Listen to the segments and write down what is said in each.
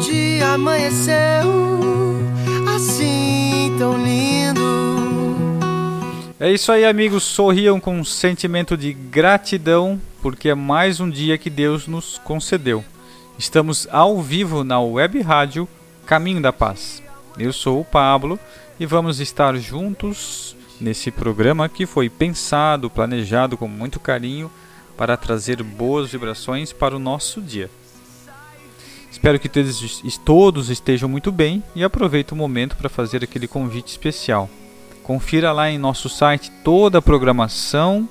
Dia amanheceu assim tão lindo. É isso aí, amigos. Sorriam com um sentimento de gratidão, porque é mais um dia que Deus nos concedeu. Estamos ao vivo na web rádio Caminho da Paz. Eu sou o Pablo e vamos estar juntos nesse programa que foi pensado, planejado com muito carinho para trazer boas vibrações para o nosso dia. Espero que todos estejam muito bem e aproveito o momento para fazer aquele convite especial. Confira lá em nosso site toda a programação,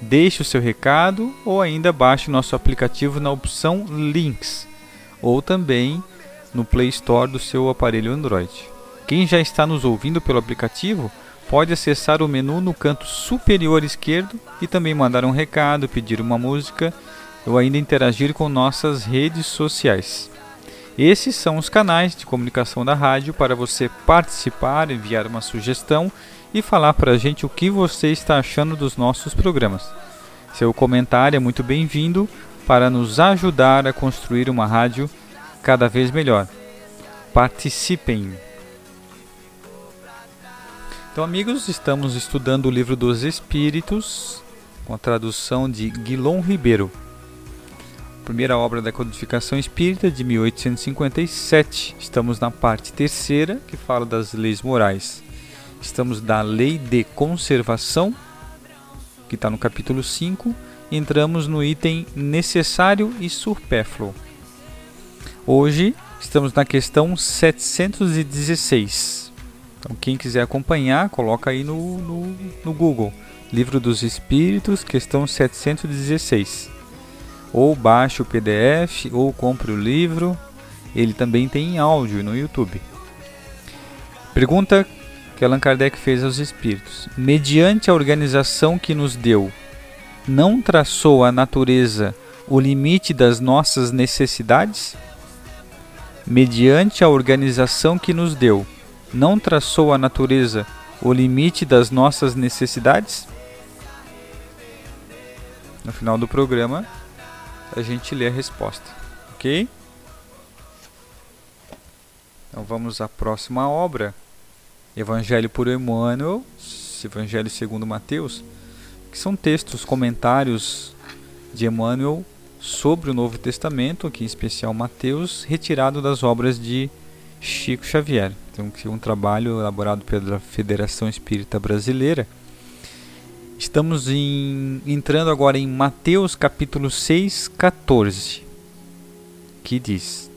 deixe o seu recado ou ainda baixe nosso aplicativo na opção Links ou também no Play Store do seu aparelho Android. Quem já está nos ouvindo pelo aplicativo pode acessar o menu no canto superior esquerdo e também mandar um recado, pedir uma música ou ainda interagir com nossas redes sociais. Esses são os canais de comunicação da rádio para você participar, enviar uma sugestão e falar para a gente o que você está achando dos nossos programas. Seu comentário é muito bem-vindo para nos ajudar a construir uma rádio cada vez melhor. Participem! Então, amigos, estamos estudando o livro dos Espíritos, com a tradução de Guilom Ribeiro. Primeira obra da codificação espírita de 1857. Estamos na parte terceira, que fala das leis morais. Estamos da lei de conservação, que está no capítulo 5. Entramos no item necessário e supérfluo. Hoje estamos na questão 716. Então, quem quiser acompanhar, coloca aí no, no, no Google. Livro dos Espíritos, questão 716. Ou baixe o PDF, ou compre o livro. Ele também tem em áudio no YouTube. Pergunta que Allan Kardec fez aos Espíritos: Mediante a organização que nos deu, não traçou a natureza o limite das nossas necessidades? Mediante a organização que nos deu, não traçou a natureza o limite das nossas necessidades? No final do programa, a gente lê a resposta, ok? Então vamos à próxima obra, Evangelho por Emmanuel, Evangelho segundo Mateus, que são textos, comentários de Emmanuel sobre o Novo Testamento, aqui em especial Mateus, retirado das obras de Chico Xavier. Então, que é um trabalho elaborado pela Federação Espírita Brasileira. Estamos em, entrando agora em Mateus capítulo 6, 14, que diz: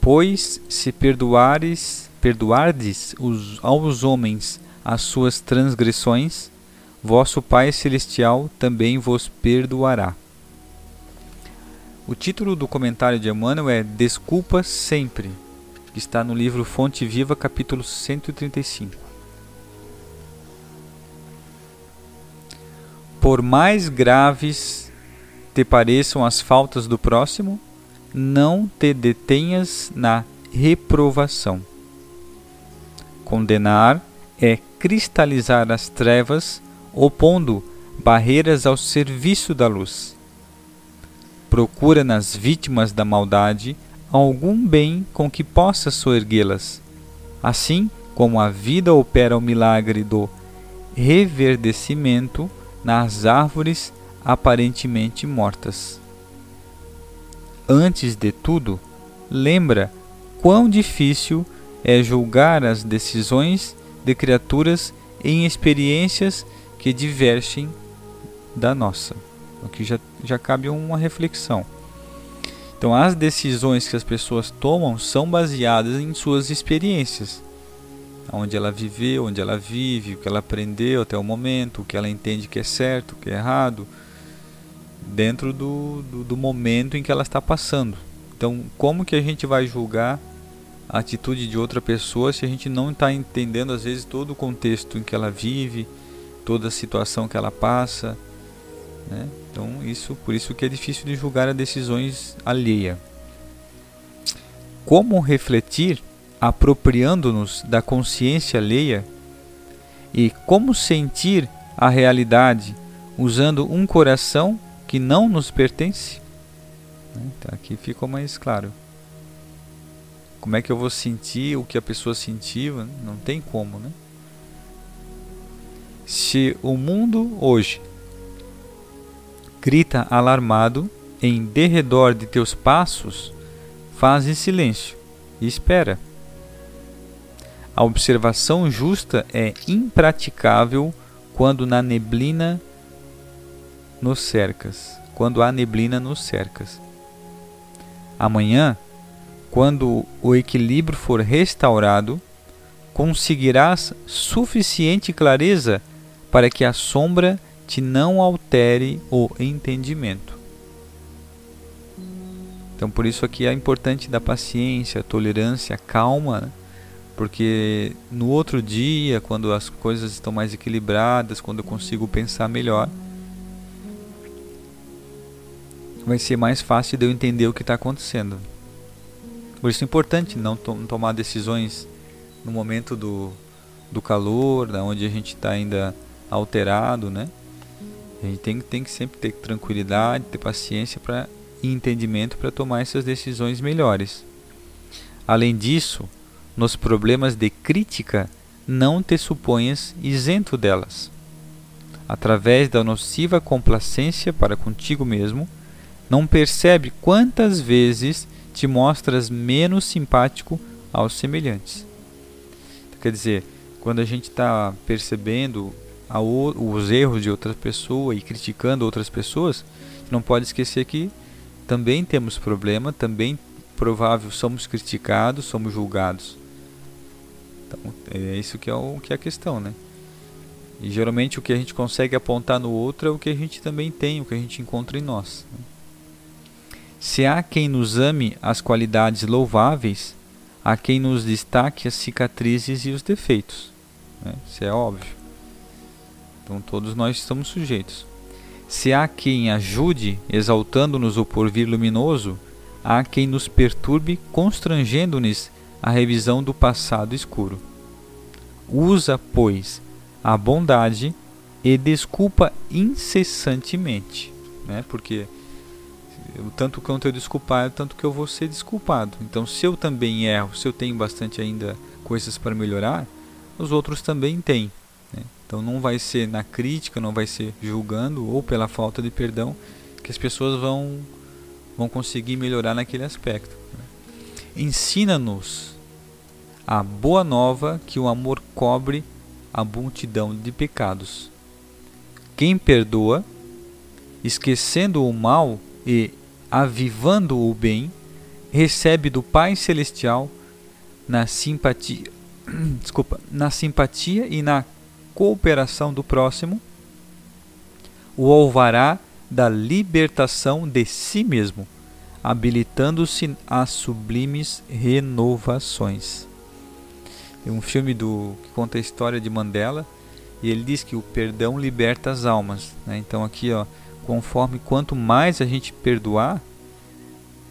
Pois se perdoares, perdoardes os, aos homens as suas transgressões, vosso Pai Celestial também vos perdoará. O título do comentário de Emmanuel é Desculpa Sempre, que está no livro Fonte Viva, capítulo 135. Por mais graves te pareçam as faltas do próximo, não te detenhas na reprovação. Condenar é cristalizar as trevas, opondo barreiras ao serviço da luz. Procura nas vítimas da maldade algum bem com que possa soerguê-las. Assim como a vida opera o milagre do reverdecimento nas árvores aparentemente mortas. Antes de tudo, lembra quão difícil é julgar as decisões de criaturas em experiências que divergem da nossa. Aqui já, já cabe uma reflexão. Então, as decisões que as pessoas tomam são baseadas em suas experiências. Onde ela viveu, onde ela vive, o que ela aprendeu até o momento, o que ela entende que é certo, o que é errado, dentro do, do, do momento em que ela está passando. Então, como que a gente vai julgar a atitude de outra pessoa se a gente não está entendendo, às vezes, todo o contexto em que ela vive, toda a situação que ela passa? Né? Então, isso, por isso que é difícil de julgar as decisões alheia. Como refletir apropriando-nos da consciência alheia e como sentir a realidade usando um coração que não nos pertence? Então, aqui ficou mais claro. Como é que eu vou sentir o que a pessoa sentiu? Não tem como, né? Se o mundo hoje grita alarmado em derredor de teus passos, faz silêncio e espera. A observação justa é impraticável quando na neblina nos cercas, quando há neblina nos cercas. Amanhã, quando o equilíbrio for restaurado, conseguirás suficiente clareza para que a sombra te não altere o entendimento. Então, por isso aqui é importante da paciência, tolerância, calma, né? Porque no outro dia, quando as coisas estão mais equilibradas, quando eu consigo pensar melhor, vai ser mais fácil de eu entender o que está acontecendo. Por isso é importante não to tomar decisões no momento do, do calor, da onde a gente está ainda alterado, né? A gente tem, tem que sempre ter tranquilidade, ter paciência para entendimento para tomar essas decisões melhores. Além disso, nos problemas de crítica, não te suponhas isento delas. Através da nociva complacência para contigo mesmo, não percebe quantas vezes te mostras menos simpático aos semelhantes. Quer dizer, quando a gente está percebendo os erros de outras pessoas e criticando outras pessoas, não pode esquecer que também temos problema, também provável somos criticados, somos julgados. Então, é isso que é, o, que é a questão, né? E geralmente o que a gente consegue apontar no outro é o que a gente também tem, o que a gente encontra em nós. Né? Se há quem nos ame as qualidades louváveis, há quem nos destaque as cicatrizes e os defeitos. Né? Isso é óbvio. Então todos nós estamos sujeitos. Se há quem ajude, exaltando-nos o porvir luminoso, há quem nos perturbe, constrangendo-nos a revisão do passado escuro. Usa, pois, a bondade e desculpa incessantemente, né? Porque tanto quanto eu desculpar, tanto que eu vou ser desculpado. Então, se eu também erro, se eu tenho bastante ainda coisas para melhorar, os outros também têm. Então não vai ser na crítica, não vai ser julgando ou pela falta de perdão que as pessoas vão vão conseguir melhorar naquele aspecto. Né? Ensina-nos a boa nova que o amor cobre a multidão de pecados. Quem perdoa, esquecendo o mal e avivando o bem, recebe do Pai celestial na simpatia, desculpa, na simpatia e na cooperação do próximo, o alvará da libertação de si mesmo, habilitando-se a sublimes renovações. Tem um filme do que conta a história de Mandela E ele diz que o perdão liberta as almas. Né? Então aqui, ó, conforme quanto mais a gente perdoar,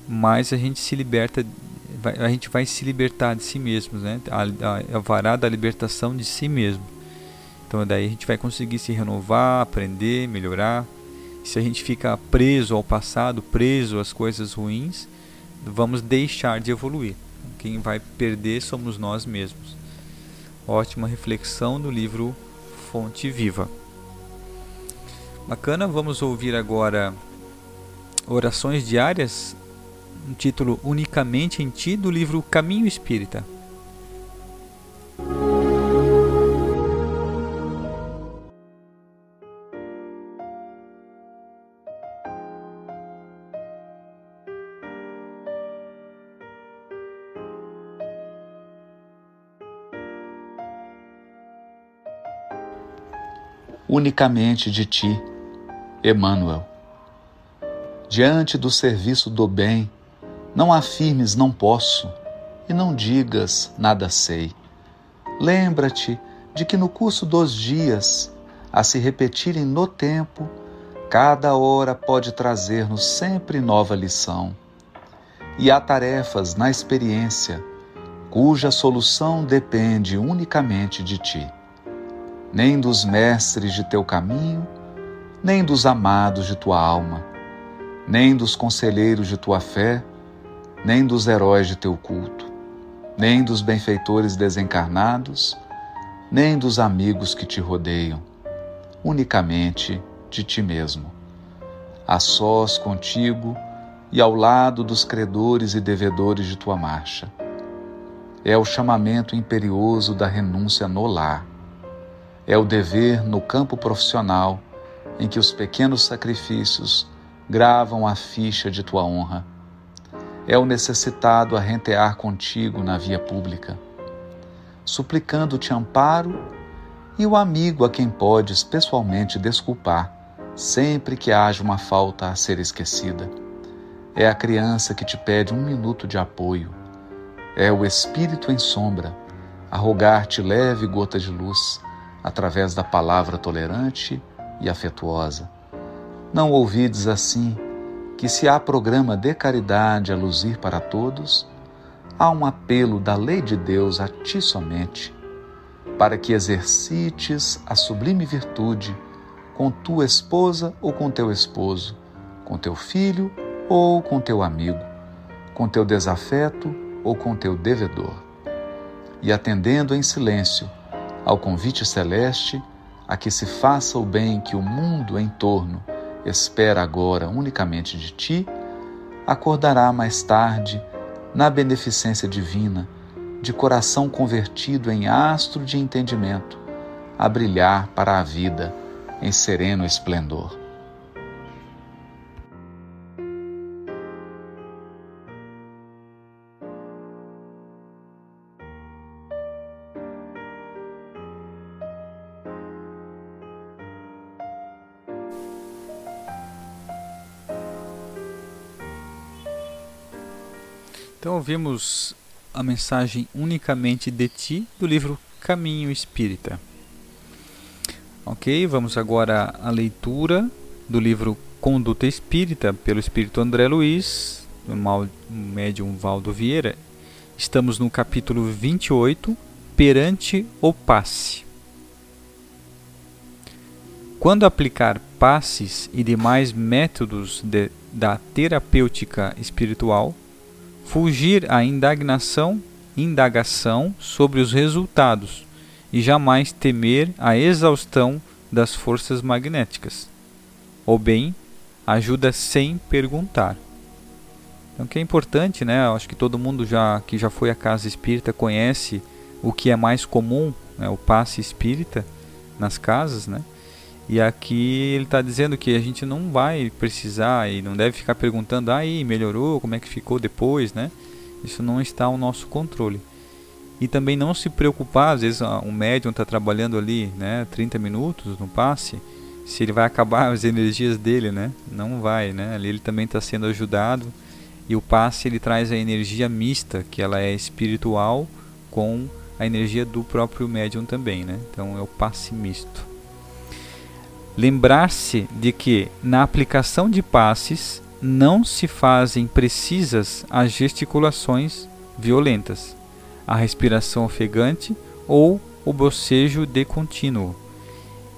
mais a gente se liberta, a gente vai se libertar de si mesmo, né? A, a, a vará da libertação de si mesmo. Então daí a gente vai conseguir se renovar, aprender, melhorar. Se a gente fica preso ao passado, preso às coisas ruins, vamos deixar de evoluir. Quem vai perder somos nós mesmos. Ótima reflexão do livro Fonte Viva. Bacana, vamos ouvir agora orações diárias, um título Unicamente em Ti, do livro Caminho Espírita. Unicamente de ti, Emmanuel. Diante do serviço do bem, não afirmes não posso e não digas nada sei. Lembra-te de que no curso dos dias, a se repetirem no tempo, cada hora pode trazer-nos sempre nova lição. E há tarefas na experiência cuja solução depende unicamente de ti nem dos mestres de teu caminho, nem dos amados de tua alma, nem dos conselheiros de tua fé, nem dos heróis de teu culto, nem dos benfeitores desencarnados, nem dos amigos que te rodeiam, unicamente de ti mesmo. A sós contigo e ao lado dos credores e devedores de tua marcha. É o chamamento imperioso da renúncia no lar é o dever no campo profissional em que os pequenos sacrifícios gravam a ficha de tua honra. É o necessitado a rentear contigo na via pública, suplicando-te amparo e o amigo a quem podes pessoalmente desculpar sempre que haja uma falta a ser esquecida. É a criança que te pede um minuto de apoio. É o espírito em sombra a rogar-te leve gota de luz através da palavra tolerante e afetuosa. Não ouvides assim que, se há programa de caridade a luzir para todos, há um apelo da lei de Deus a ti somente, para que exercites a sublime virtude com tua esposa ou com teu esposo, com teu filho ou com teu amigo, com teu desafeto ou com teu devedor. E atendendo em silêncio ao convite celeste a que se faça o bem que o mundo em torno espera agora unicamente de ti, acordará mais tarde na beneficência divina, de coração convertido em astro de entendimento, a brilhar para a vida em sereno esplendor. Ouvimos a mensagem unicamente de ti do livro Caminho Espírita. Ok, vamos agora à leitura do livro Conduta Espírita pelo Espírito André Luiz, do médium Valdo Vieira. Estamos no capítulo 28, Perante o Passe. Quando aplicar passes e demais métodos de, da terapêutica espiritual, fugir à indagação, indagação sobre os resultados e jamais temer a exaustão das forças magnéticas. Ou bem, ajuda sem perguntar. Então, que é importante, né? Acho que todo mundo já que já foi à casa espírita conhece o que é mais comum, né? o passe espírita nas casas, né? E aqui ele está dizendo que a gente não vai precisar e não deve ficar perguntando, ah, aí melhorou, como é que ficou depois, né? Isso não está ao nosso controle. E também não se preocupar, às vezes um médium está trabalhando ali, né, 30 minutos no passe, se ele vai acabar as energias dele, né? Não vai, né? Ali ele também está sendo ajudado e o passe ele traz a energia mista, que ela é espiritual com a energia do próprio médium também, né? Então é o passe misto. Lembrar-se de que na aplicação de passes não se fazem precisas as gesticulações violentas, a respiração ofegante ou o bocejo de contínuo,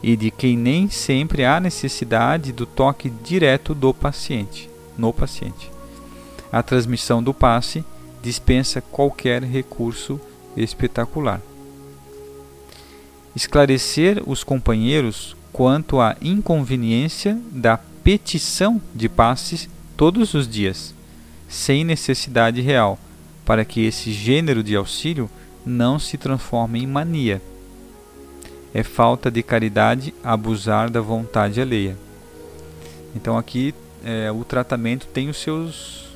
e de que nem sempre há necessidade do toque direto do paciente, no paciente. A transmissão do passe dispensa qualquer recurso espetacular. Esclarecer os companheiros quanto à inconveniência da petição de passes todos os dias, sem necessidade real, para que esse gênero de auxílio não se transforme em mania. É falta de caridade abusar da vontade alheia. Então aqui é, o tratamento tem os seus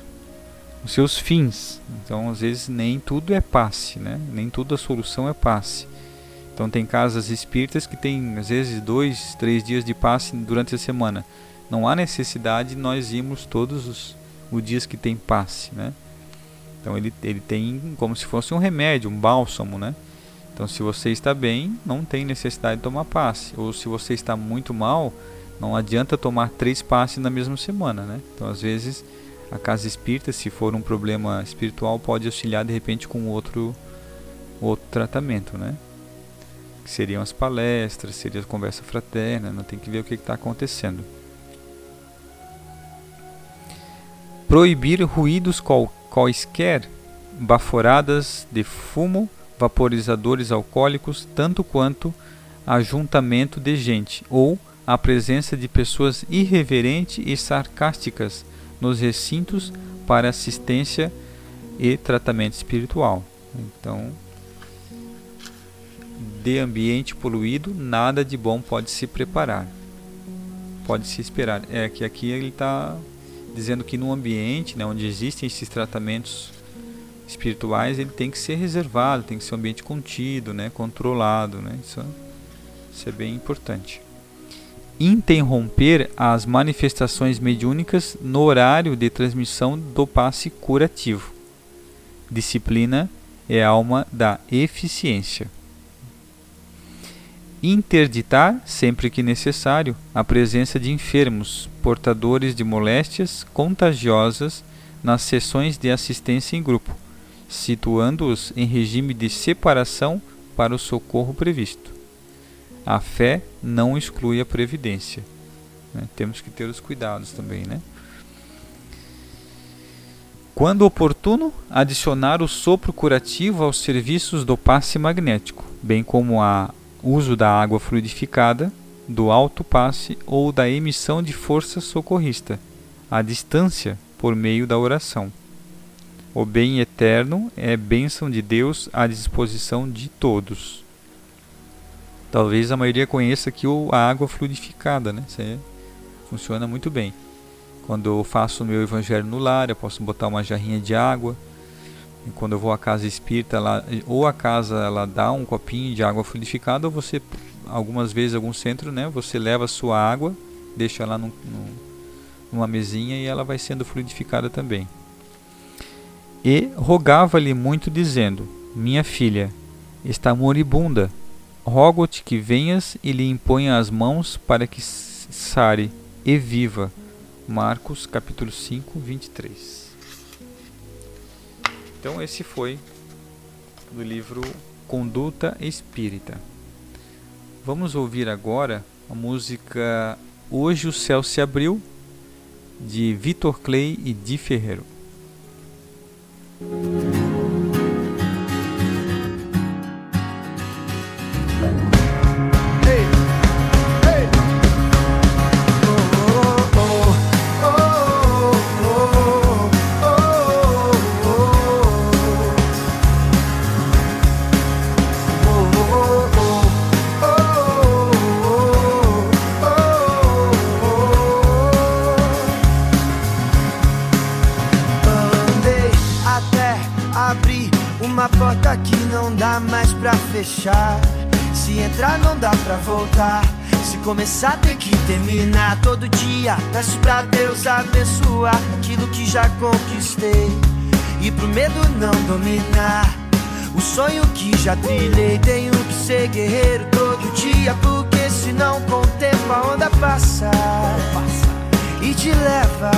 os seus fins. Então, às vezes, nem tudo é passe, né? nem tudo a solução é passe. Então, tem casas espíritas que tem, às vezes, dois, três dias de passe durante a semana. Não há necessidade de nós irmos todos os, os dias que tem passe. Né? Então, ele, ele tem como se fosse um remédio, um bálsamo. Né? Então, se você está bem, não tem necessidade de tomar passe. Ou se você está muito mal, não adianta tomar três passes na mesma semana. Né? Então, às vezes a casa espírita, se for um problema espiritual, pode auxiliar de repente com outro outro tratamento, né? Que seriam as palestras, seria a conversa fraterna, não tem que ver o que está acontecendo. Proibir ruídos quaisquer, baforadas de fumo, vaporizadores alcoólicos, tanto quanto ajuntamento de gente ou a presença de pessoas irreverentes e sarcásticas nos recintos para assistência e tratamento espiritual. Então, de ambiente poluído, nada de bom pode se preparar, pode se esperar. É que aqui ele está dizendo que no ambiente, né, onde existem esses tratamentos espirituais, ele tem que ser reservado, tem que ser um ambiente contido, né, controlado, né. Isso, isso é bem importante interromper as manifestações mediúnicas no horário de transmissão do passe curativo. Disciplina é alma da eficiência. Interditar, sempre que necessário, a presença de enfermos portadores de moléstias contagiosas nas sessões de assistência em grupo, situando-os em regime de separação para o socorro previsto. A fé não exclui a previdência. Né? Temos que ter os cuidados também, né? Quando oportuno, adicionar o sopro curativo aos serviços do passe magnético, bem como o uso da água fluidificada, do alto passe ou da emissão de força socorrista, à distância, por meio da oração. O bem eterno é bênção de Deus à disposição de todos. Talvez a maioria conheça aqui a água fluidificada, né? Isso funciona muito bem. Quando eu faço o meu evangelho no lar, eu posso botar uma jarrinha de água. Quando eu vou à casa espírita, lá, ou a casa ela dá um copinho de água fluidificada, ou você, algumas vezes, algum centro, né? Você leva a sua água, deixa lá num, num, numa mesinha e ela vai sendo fluidificada também. E rogava-lhe muito, dizendo: Minha filha está moribunda Rogo-te que venhas e lhe imponha as mãos para que sare e viva. Marcos capítulo 5, 23. Então esse foi do livro Conduta Espírita. Vamos ouvir agora a música Hoje o Céu se Abriu, de Vitor Clay e Di Ferreiro. Entrar, não dá pra voltar. Se começar, tem que terminar. Todo dia peço pra Deus abençoar aquilo que já conquistei. E pro medo não dominar. O sonho que já trilhei, tenho que ser guerreiro todo dia, porque senão com o tempo a onda passa e te leva.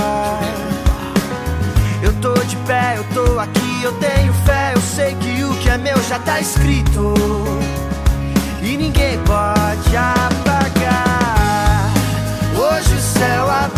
Eu tô de pé, eu tô aqui, eu tenho fé, eu sei que o que é meu já tá escrito e ninguém pode apagar. Hoje o céu abriu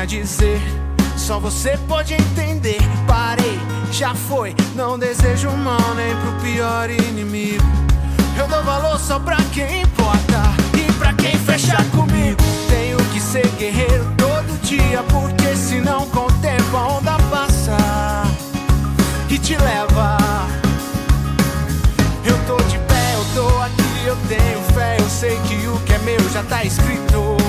a dizer, só você pode entender. Parei, já foi, não desejo mal nem pro pior inimigo. Eu dou valor só pra quem importa e pra quem fecha comigo. Tenho que ser guerreiro todo dia, porque senão com o tempo a onda passa e te leva. Eu tô de pé, eu tô aqui, eu tenho fé, eu sei que o que é meu já tá escrito.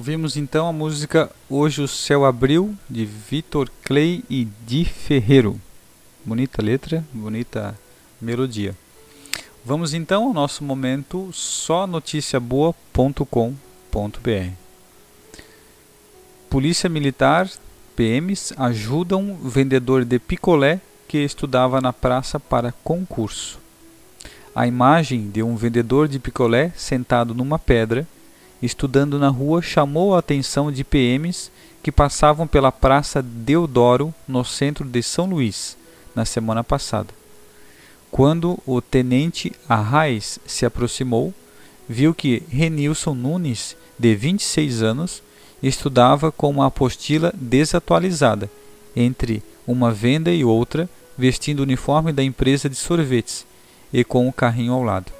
Ouvimos então a música Hoje o Céu Abriu, de Vitor Clay e Di Ferreiro. Bonita letra, bonita melodia. Vamos então ao nosso momento só noticiaboa.com.br. Polícia Militar, PMs, ajudam vendedor de picolé que estudava na praça para concurso. A imagem de um vendedor de picolé sentado numa pedra estudando na rua chamou a atenção de PMs que passavam pela Praça Deodoro, no centro de São Luís, na semana passada. Quando o tenente Arraes se aproximou, viu que Renilson Nunes, de 26 anos, estudava com uma apostila desatualizada, entre uma venda e outra, vestindo o uniforme da empresa de sorvetes e com o carrinho ao lado.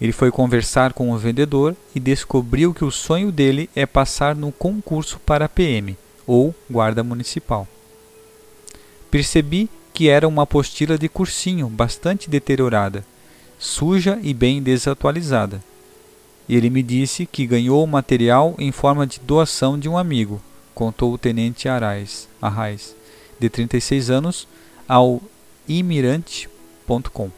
Ele foi conversar com o vendedor e descobriu que o sonho dele é passar no concurso para PM ou guarda municipal. Percebi que era uma apostila de cursinho bastante deteriorada, suja e bem desatualizada. Ele me disse que ganhou o material em forma de doação de um amigo, contou o tenente Arraes, Arraes de 36 anos, ao imirante.com.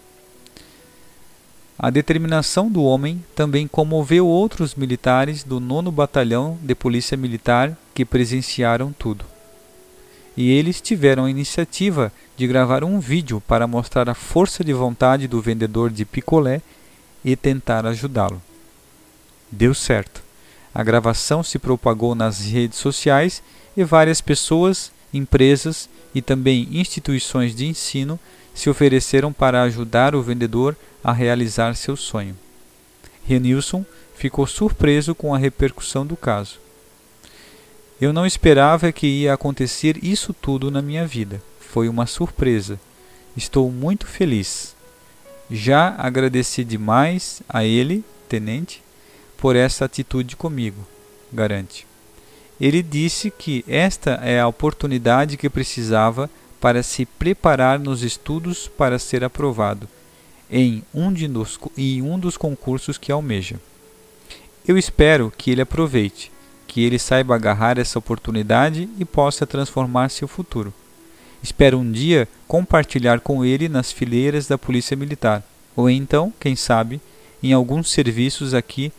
A determinação do homem também comoveu outros militares do 9 Batalhão de Polícia Militar que presenciaram tudo. e eles tiveram a iniciativa de gravar um vídeo para mostrar a força de vontade do vendedor de picolé e tentar ajudá-lo. Deu certo. A gravação se propagou nas redes sociais e várias pessoas, empresas e também instituições de ensino se ofereceram para ajudar o vendedor a realizar seu sonho. Renilson ficou surpreso com a repercussão do caso. Eu não esperava que ia acontecer isso tudo na minha vida. Foi uma surpresa. Estou muito feliz. Já agradeci demais a ele, tenente, por essa atitude comigo, garante. Ele disse que esta é a oportunidade que precisava para se preparar nos estudos para ser aprovado em um, de nos, em um dos concursos que almeja. Eu espero que ele aproveite, que ele saiba agarrar essa oportunidade e possa transformar seu futuro. Espero um dia compartilhar com ele nas fileiras da Polícia Militar, ou então, quem sabe, em alguns serviços aqui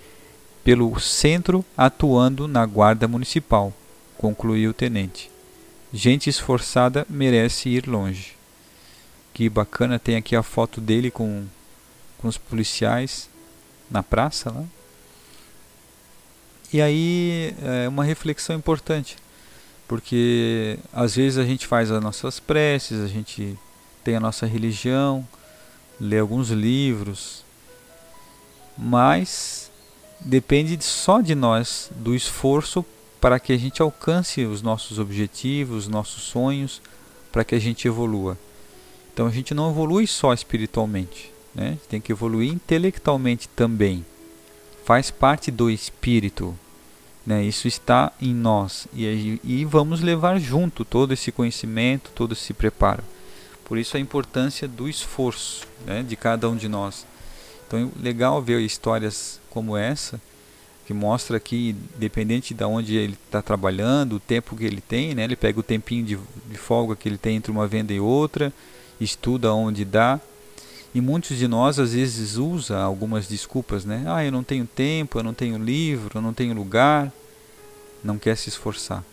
pelo centro atuando na guarda municipal, concluiu o tenente. Gente esforçada merece ir longe. Que bacana, tem aqui a foto dele com, com os policiais na praça lá. E aí é uma reflexão importante, porque às vezes a gente faz as nossas preces, a gente tem a nossa religião, lê alguns livros, mas depende só de nós, do esforço para que a gente alcance os nossos objetivos, os nossos sonhos, para que a gente evolua. Então a gente não evolui só espiritualmente, né? tem que evoluir intelectualmente também. Faz parte do espírito, né? isso está em nós e, e vamos levar junto todo esse conhecimento, todo esse preparo. Por isso a importância do esforço né? de cada um de nós. Então legal ver histórias como essa, que mostra aqui, dependente de onde ele está trabalhando, o tempo que ele tem, né? ele pega o tempinho de, de folga que ele tem entre uma venda e outra, estuda onde dá. E muitos de nós às vezes usa algumas desculpas, né? Ah, eu não tenho tempo, eu não tenho livro, eu não tenho lugar, não quer se esforçar.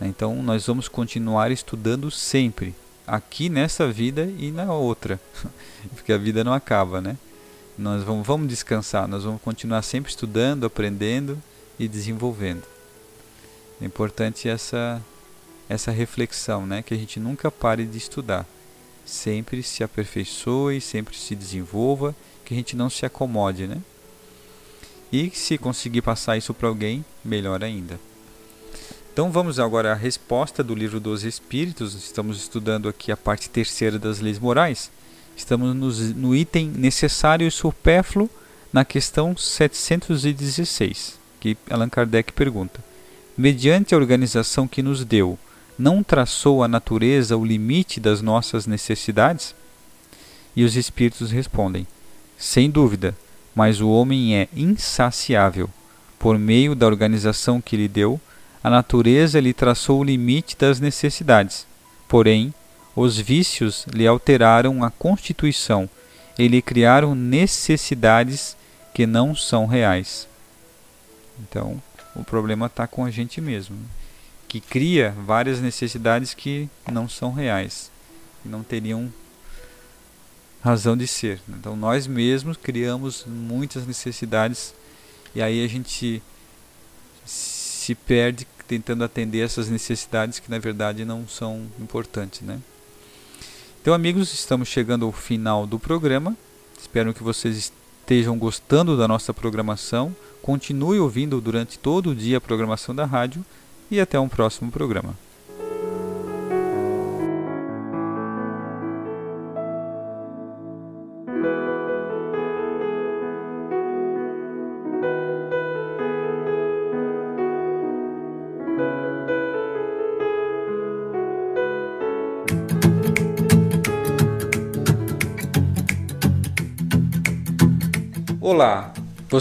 Então nós vamos continuar estudando sempre, aqui nessa vida e na outra, porque a vida não acaba, né? Nós vamos, vamos descansar, nós vamos continuar sempre estudando, aprendendo e desenvolvendo. É importante essa essa reflexão, né, que a gente nunca pare de estudar. Sempre se aperfeiçoe, sempre se desenvolva, que a gente não se acomode, né? E se conseguir passar isso para alguém, melhor ainda. Então vamos agora à resposta do livro dos Espíritos. Estamos estudando aqui a parte terceira das leis morais. Estamos no item necessário e supérfluo na questão 716, que Allan Kardec pergunta: Mediante a organização que nos deu, não traçou a natureza o limite das nossas necessidades? E os espíritos respondem: Sem dúvida, mas o homem é insaciável. Por meio da organização que lhe deu, a natureza lhe traçou o limite das necessidades. Porém, os vícios lhe alteraram a constituição e lhe criaram necessidades que não são reais. Então, o problema está com a gente mesmo, né? que cria várias necessidades que não são reais, não teriam razão de ser. Então, nós mesmos criamos muitas necessidades e aí a gente se perde tentando atender essas necessidades que na verdade não são importantes, né? Então, amigos, estamos chegando ao final do programa. Espero que vocês estejam gostando da nossa programação. Continue ouvindo durante todo o dia a programação da rádio e até um próximo programa.